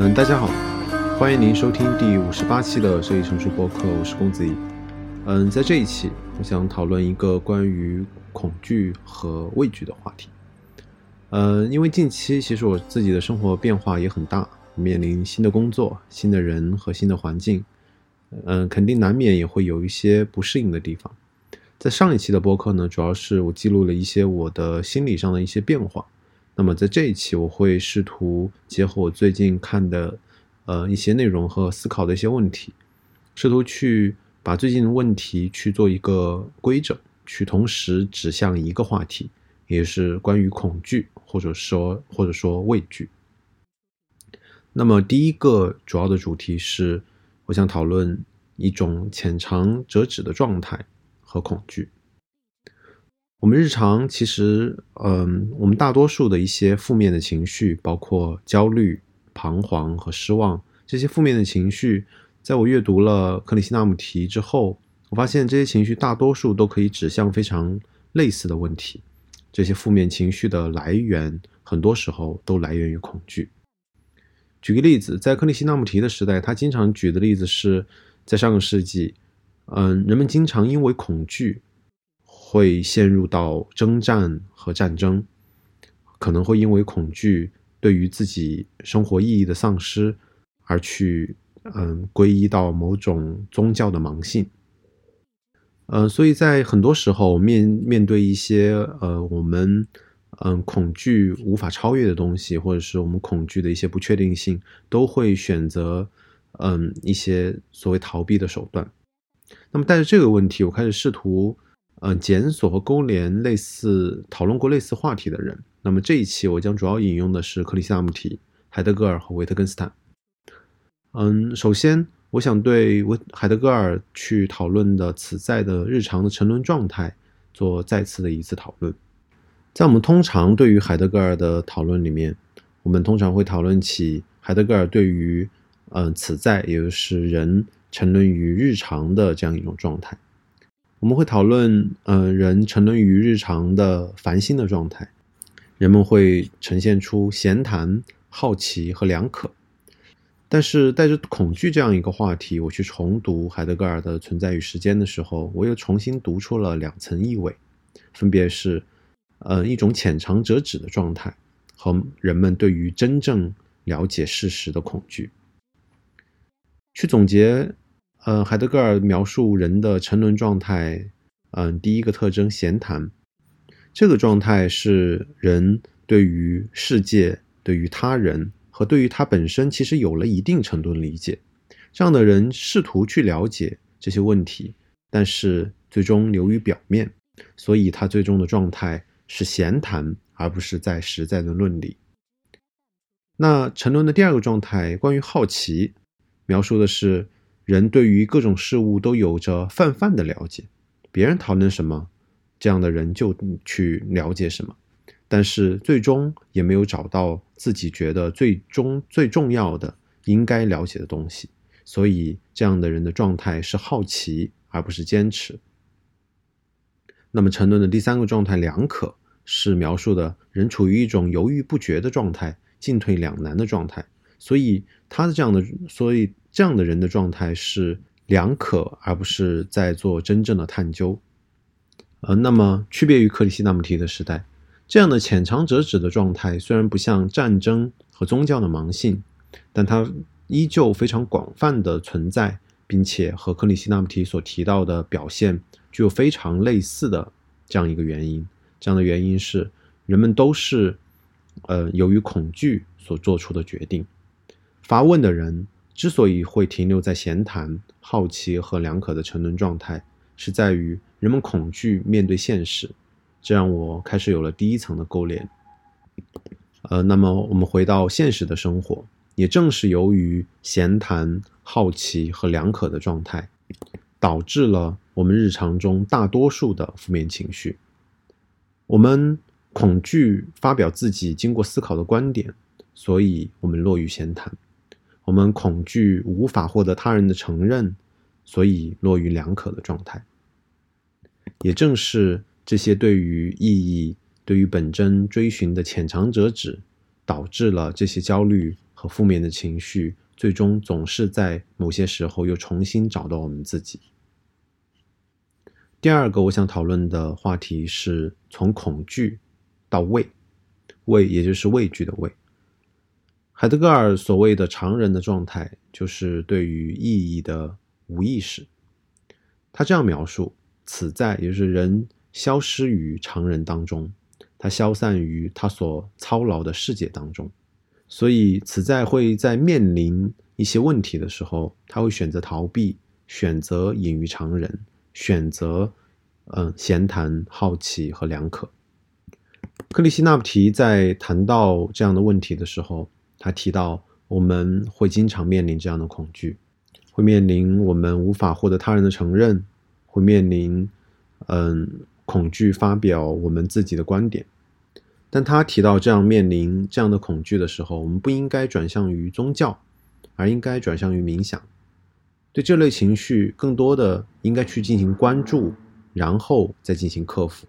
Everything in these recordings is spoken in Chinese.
嗯，大家好，欢迎您收听第五十八期的设计成熟播客，我是公子怡。嗯，在这一期，我想讨论一个关于恐惧和畏惧的话题。嗯，因为近期其实我自己的生活变化也很大，面临新的工作、新的人和新的环境，嗯，肯定难免也会有一些不适应的地方。在上一期的播客呢，主要是我记录了一些我的心理上的一些变化。那么在这一期，我会试图结合我最近看的呃一些内容和思考的一些问题，试图去把最近的问题去做一个规整，去同时指向一个话题，也是关于恐惧。或者说，或者说畏惧。那么，第一个主要的主题是，我想讨论一种浅尝辄止的状态和恐惧。我们日常其实，嗯，我们大多数的一些负面的情绪，包括焦虑、彷徨和失望，这些负面的情绪，在我阅读了克里希那穆提之后，我发现这些情绪大多数都可以指向非常类似的问题。这些负面情绪的来源，很多时候都来源于恐惧。举个例子，在克里希那穆提的时代，他经常举的例子是在上个世纪，嗯，人们经常因为恐惧会陷入到征战和战争，可能会因为恐惧对于自己生活意义的丧失而去，嗯，皈依到某种宗教的盲信。呃，所以在很多时候面面对一些呃我们嗯恐惧无法超越的东西，或者是我们恐惧的一些不确定性，都会选择嗯一些所谓逃避的手段。那么带着这个问题，我开始试图嗯检索和勾连类似讨论过类似话题的人。那么这一期我将主要引用的是克里希那穆提、海德格尔和维特根斯坦。嗯，首先。我想对维海德格尔去讨论的此在的日常的沉沦状态做再次的一次讨论。在我们通常对于海德格尔的讨论里面，我们通常会讨论起海德格尔对于嗯此在，也就是人沉沦于日常的这样一种状态。我们会讨论嗯人沉沦于日常的烦心的状态，人们会呈现出闲谈、好奇和良可。但是带着恐惧这样一个话题，我去重读海德格尔的《存在与时间》的时候，我又重新读出了两层意味，分别是，呃，一种浅尝辄止的状态和人们对于真正了解事实的恐惧。去总结，呃，海德格尔描述人的沉沦状态，嗯，第一个特征闲谈，这个状态是人对于世界、对于他人。和对于他本身其实有了一定程度的理解，这样的人试图去了解这些问题，但是最终流于表面，所以他最终的状态是闲谈，而不是在实在的论理。那沉沦的第二个状态，关于好奇，描述的是人对于各种事物都有着泛泛的了解，别人讨论什么，这样的人就去了解什么。但是最终也没有找到自己觉得最终最重要的应该了解的东西，所以这样的人的状态是好奇而不是坚持。那么沉沦的第三个状态两可是描述的人处于一种犹豫不决的状态，进退两难的状态，所以他的这样的所以这样的人的状态是两可而不是在做真正的探究。呃，那么区别于克里希那穆提的时代。这样的浅尝辄止的状态，虽然不像战争和宗教的盲信，但它依旧非常广泛的存在，并且和克里希那穆提所提到的表现具有非常类似的这样一个原因。这样的原因是，人们都是，呃，由于恐惧所做出的决定。发问的人之所以会停留在闲谈、好奇和良可的沉沦状态，是在于人们恐惧面对现实。这让我开始有了第一层的勾连，呃，那么我们回到现实的生活，也正是由于闲谈、好奇和良可的状态，导致了我们日常中大多数的负面情绪。我们恐惧发表自己经过思考的观点，所以我们落于闲谈；我们恐惧无法获得他人的承认，所以落于两可的状态。也正是。这些对于意义、对于本真追寻的浅尝辄止，导致了这些焦虑和负面的情绪，最终总是在某些时候又重新找到我们自己。第二个我想讨论的话题是从恐惧到畏，畏也就是畏惧的畏。海德格尔所谓的常人的状态，就是对于意义的无意识。他这样描述：此在，也就是人消失于常人当中，他消散于他所操劳的世界当中。所以，此在会在面临一些问题的时候，他会选择逃避，选择隐于常人，选择嗯闲谈、好奇和良可。克里希纳普提在谈到这样的问题的时候。他提到，我们会经常面临这样的恐惧，会面临我们无法获得他人的承认，会面临，嗯，恐惧发表我们自己的观点。但他提到，这样面临这样的恐惧的时候，我们不应该转向于宗教，而应该转向于冥想，对这类情绪更多的应该去进行关注，然后再进行克服。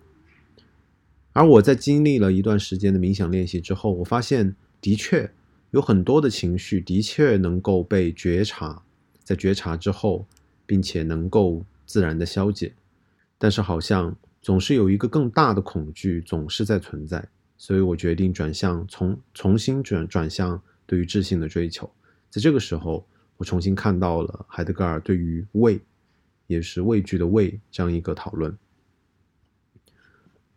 而我在经历了一段时间的冥想练习之后，我发现，的确。有很多的情绪的确能够被觉察，在觉察之后，并且能够自然的消解，但是好像总是有一个更大的恐惧总是在存在，所以我决定转向重重新转转向对于智性的追求。在这个时候，我重新看到了海德格尔对于畏，也是畏惧的畏这样一个讨论。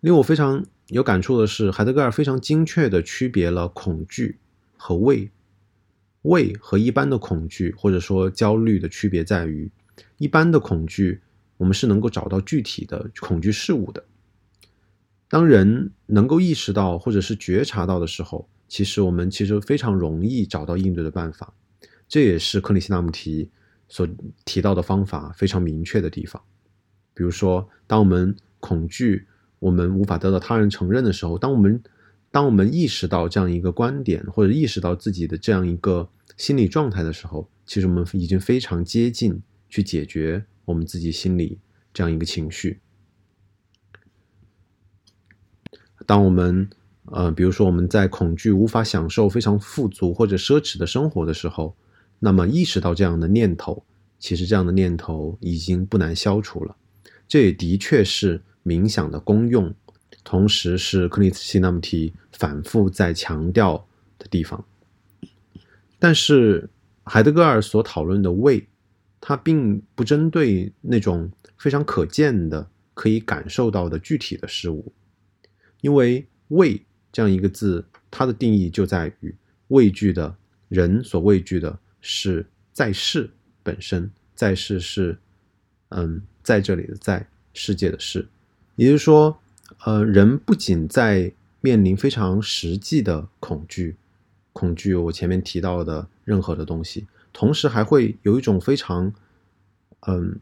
令我非常有感触的是，海德格尔非常精确的区别了恐惧。和畏，畏和一般的恐惧或者说焦虑的区别在于，一般的恐惧我们是能够找到具体的恐惧事物的。当人能够意识到或者是觉察到的时候，其实我们其实非常容易找到应对的办法。这也是克里希那穆提所提到的方法非常明确的地方。比如说，当我们恐惧我们无法得到他人承认的时候，当我们当我们意识到这样一个观点，或者意识到自己的这样一个心理状态的时候，其实我们已经非常接近去解决我们自己心里这样一个情绪。当我们呃，比如说我们在恐惧无法享受非常富足或者奢侈的生活的时候，那么意识到这样的念头，其实这样的念头已经不难消除了。这也的确是冥想的功用。同时是克里斯希纳姆提反复在强调的地方，但是海德格尔所讨论的畏，它并不针对那种非常可见的、可以感受到的具体的事物，因为畏这样一个字，它的定义就在于畏惧的人所畏惧的是在世本身，在世是嗯在这里的在世界的世，也就是说。呃，人不仅在面临非常实际的恐惧，恐惧我前面提到的任何的东西，同时还会有一种非常，嗯，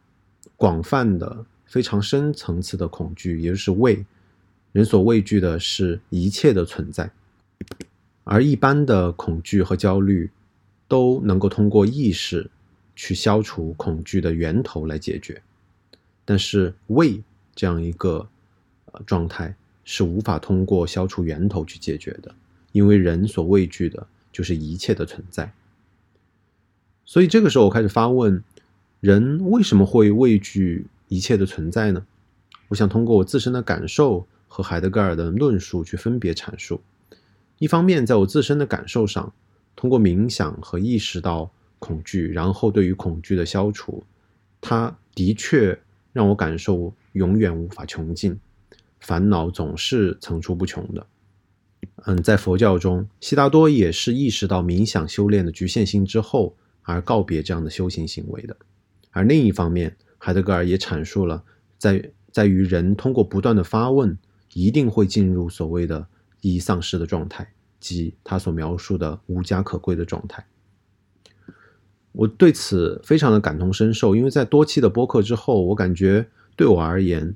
广泛的、非常深层次的恐惧，也就是畏。人所畏惧的是一切的存在，而一般的恐惧和焦虑都能够通过意识去消除恐惧的源头来解决，但是畏这样一个。状态是无法通过消除源头去解决的，因为人所畏惧的就是一切的存在。所以这个时候我开始发问：人为什么会畏惧一切的存在呢？我想通过我自身的感受和海德格尔的论述去分别阐述。一方面，在我自身的感受上，通过冥想和意识到恐惧，然后对于恐惧的消除，它的确让我感受永远无法穷尽。烦恼总是层出不穷的。嗯，在佛教中，悉达多也是意识到冥想修炼的局限性之后，而告别这样的修行行为的。而另一方面，海德格尔也阐述了，在在于人通过不断的发问，一定会进入所谓的意义丧失的状态，即他所描述的无家可归的状态。我对此非常的感同身受，因为在多期的播客之后，我感觉对我而言。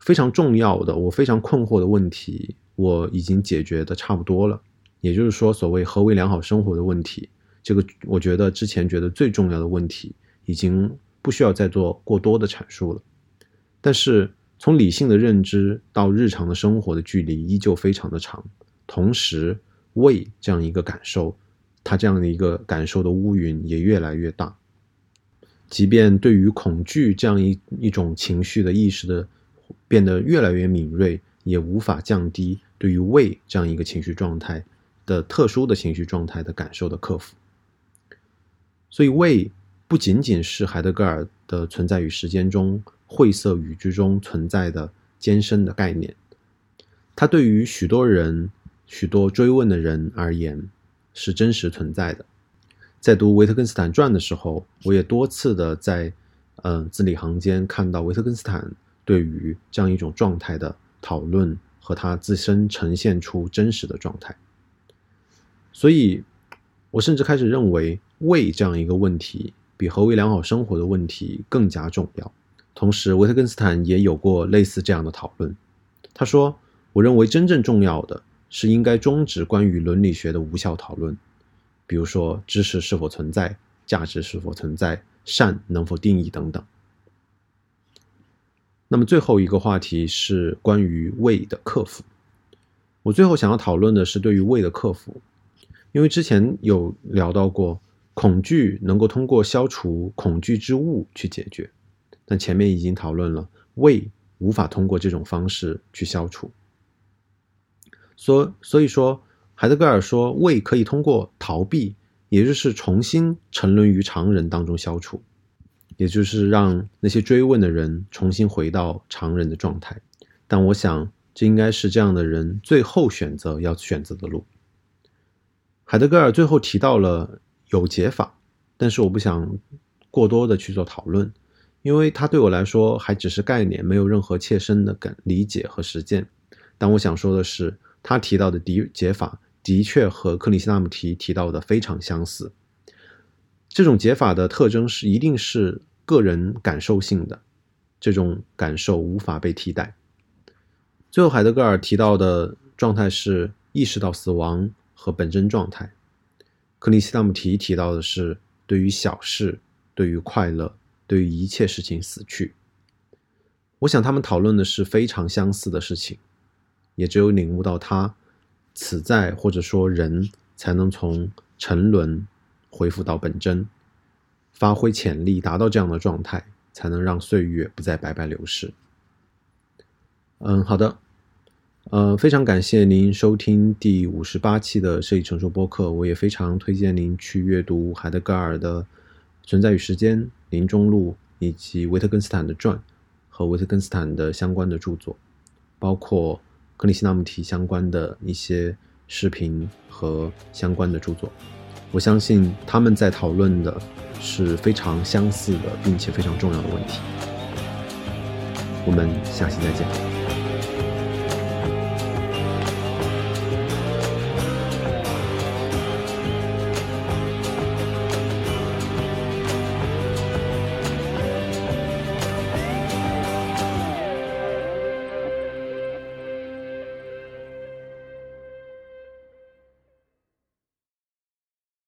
非常重要的，我非常困惑的问题，我已经解决的差不多了。也就是说，所谓何为良好生活的问题，这个我觉得之前觉得最重要的问题，已经不需要再做过多的阐述了。但是从理性的认知到日常的生活的距离依旧非常的长，同时胃这样一个感受，它这样的一个感受的乌云也越来越大。即便对于恐惧这样一一种情绪的意识的变得越来越敏锐，也无法降低对于胃这样一个情绪状态的特殊的情绪状态的感受的克服。所以，胃不仅仅是海德格尔的存在与时间中晦涩语句中存在的艰深的概念，它对于许多人、许多追问的人而言是真实存在的。在读维特根斯坦传的时候，我也多次的在嗯字里行间看到维特根斯坦对于这样一种状态的讨论和他自身呈现出真实的状态。所以，我甚至开始认为胃这样一个问题。比何为良好生活的问题更加重要。同时，维特根斯坦也有过类似这样的讨论。他说：“我认为真正重要的是应该终止关于伦理学的无效讨论，比如说知识是否存在、价值是否存在、善能否定义等等。”那么最后一个话题是关于胃的克服。我最后想要讨论的是对于胃的克服，因为之前有聊到过。恐惧能够通过消除恐惧之物去解决，但前面已经讨论了，胃无法通过这种方式去消除。所所以说，海德格尔说，胃可以通过逃避，也就是重新沉沦于常人当中消除，也就是让那些追问的人重新回到常人的状态。但我想，这应该是这样的人最后选择要选择的路。海德格尔最后提到了。有解法，但是我不想过多的去做讨论，因为它对我来说还只是概念，没有任何切身的感理解和实践。但我想说的是，他提到的敌解法的确和克里希纳穆提提到的非常相似。这种解法的特征是一定是个人感受性的，这种感受无法被替代。最后，海德格尔提到的状态是意识到死亡和本真状态。克里希那穆提提到的是，对于小事，对于快乐，对于一切事情死去。我想他们讨论的是非常相似的事情，也只有领悟到它，此在或者说人才能从沉沦恢复到本真，发挥潜力，达到这样的状态，才能让岁月不再白白流逝。嗯，好的。呃，非常感谢您收听第五十八期的设计成熟播客。我也非常推荐您去阅读海德格尔的《存在与时间》《林中录》以及维特根斯坦的传和维特根斯坦的相关的著作，包括克里希那穆提相关的一些视频和相关的著作。我相信他们在讨论的是非常相似的，并且非常重要的问题。我们下期再见。